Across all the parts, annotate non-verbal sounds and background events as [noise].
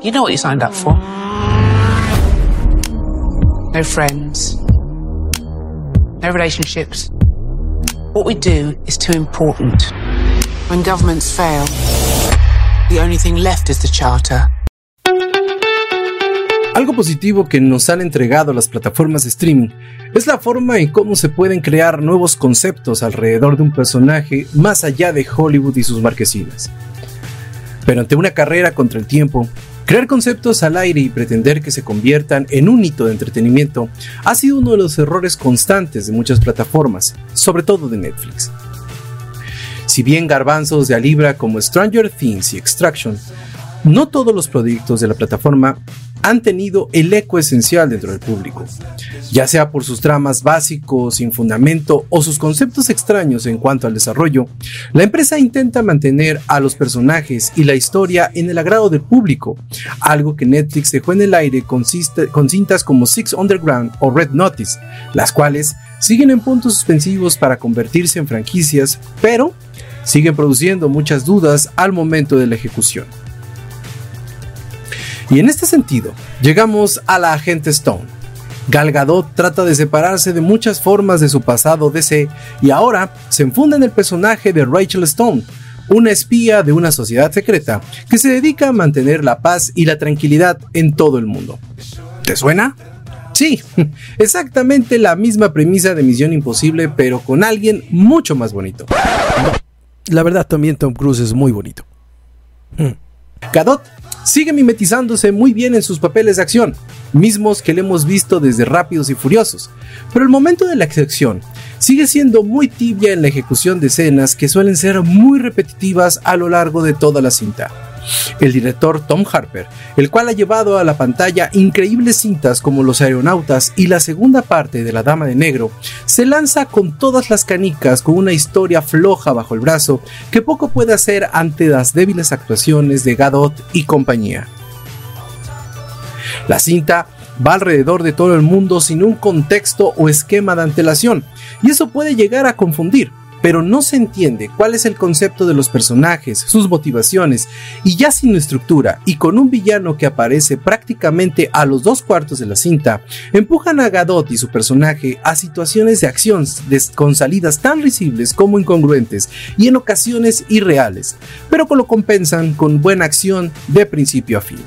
You know what you signed up for. No friends. No relationships. What we do is too important. When governments fail, the only thing left is the charter. Algo positivo que nos han entregado las plataformas de streaming es la forma en cómo se pueden crear nuevos conceptos alrededor de un personaje más allá de Hollywood y sus marquesinas. Pero ante una carrera contra el tiempo, crear conceptos al aire y pretender que se conviertan en un hito de entretenimiento ha sido uno de los errores constantes de muchas plataformas, sobre todo de Netflix. Si bien garbanzos de a libra como Stranger Things y Extraction, no todos los proyectos de la plataforma han tenido el eco esencial dentro del público, ya sea por sus tramas básicos, sin fundamento o sus conceptos extraños en cuanto al desarrollo, la empresa intenta mantener a los personajes y la historia en el agrado del público, algo que Netflix dejó en el aire con, con cintas como Six Underground o Red Notice, las cuales siguen en puntos suspensivos para convertirse en franquicias, pero siguen produciendo muchas dudas al momento de la ejecución. Y en este sentido, llegamos a la agente Stone. Gal Gadot trata de separarse de muchas formas de su pasado DC y ahora se enfunda en el personaje de Rachel Stone, una espía de una sociedad secreta que se dedica a mantener la paz y la tranquilidad en todo el mundo. ¿Te suena? Sí, [laughs] exactamente la misma premisa de Misión Imposible, pero con alguien mucho más bonito. La verdad también Tom Cruise es muy bonito. Gadot sigue mimetizándose muy bien en sus papeles de acción, mismos que le hemos visto desde Rápidos y Furiosos, pero el momento de la acción sigue siendo muy tibia en la ejecución de escenas que suelen ser muy repetitivas a lo largo de toda la cinta el director Tom Harper, el cual ha llevado a la pantalla increíbles cintas como Los Aeronautas y la segunda parte de La Dama de Negro, se lanza con todas las canicas con una historia floja bajo el brazo que poco puede hacer ante las débiles actuaciones de Gadot y compañía. La cinta va alrededor de todo el mundo sin un contexto o esquema de antelación, y eso puede llegar a confundir, pero no se entiende cuál es el concepto de los personajes, sus motivaciones, y ya sin estructura y con un villano que aparece prácticamente a los dos cuartos de la cinta, empujan a Gadot y su personaje a situaciones de acción con salidas tan risibles como incongruentes y en ocasiones irreales, pero que lo compensan con buena acción de principio a fin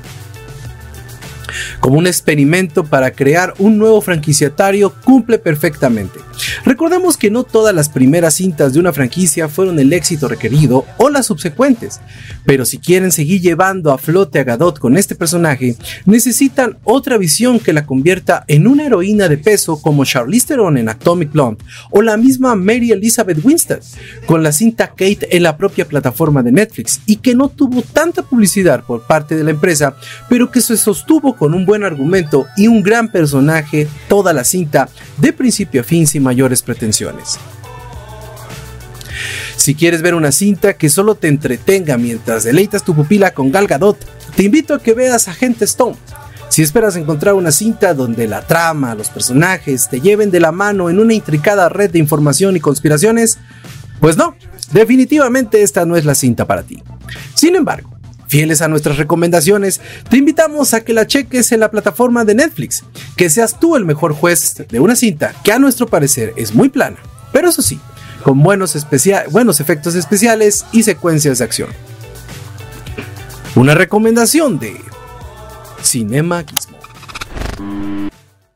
como un experimento para crear un nuevo franquiciatario cumple perfectamente. Recordemos que no todas las primeras cintas de una franquicia fueron el éxito requerido o las subsecuentes, pero si quieren seguir llevando a flote a Gadot con este personaje, necesitan otra visión que la convierta en una heroína de peso como Charlize Theron en Atomic Blonde o la misma Mary Elizabeth Winstead con la cinta Kate en la propia plataforma de Netflix y que no tuvo tanta publicidad por parte de la empresa, pero que se sostuvo un buen argumento y un gran personaje toda la cinta de principio a fin sin mayores pretensiones. Si quieres ver una cinta que solo te entretenga mientras deleitas tu pupila con Gal Gadot, te invito a que veas Agente Stone. Si esperas encontrar una cinta donde la trama, los personajes te lleven de la mano en una intricada red de información y conspiraciones, pues no, definitivamente esta no es la cinta para ti. Sin embargo, Fieles a nuestras recomendaciones, te invitamos a que la cheques en la plataforma de Netflix, que seas tú el mejor juez de una cinta que a nuestro parecer es muy plana, pero eso sí, con buenos, buenos efectos especiales y secuencias de acción. Una recomendación de Cinema Gizmo.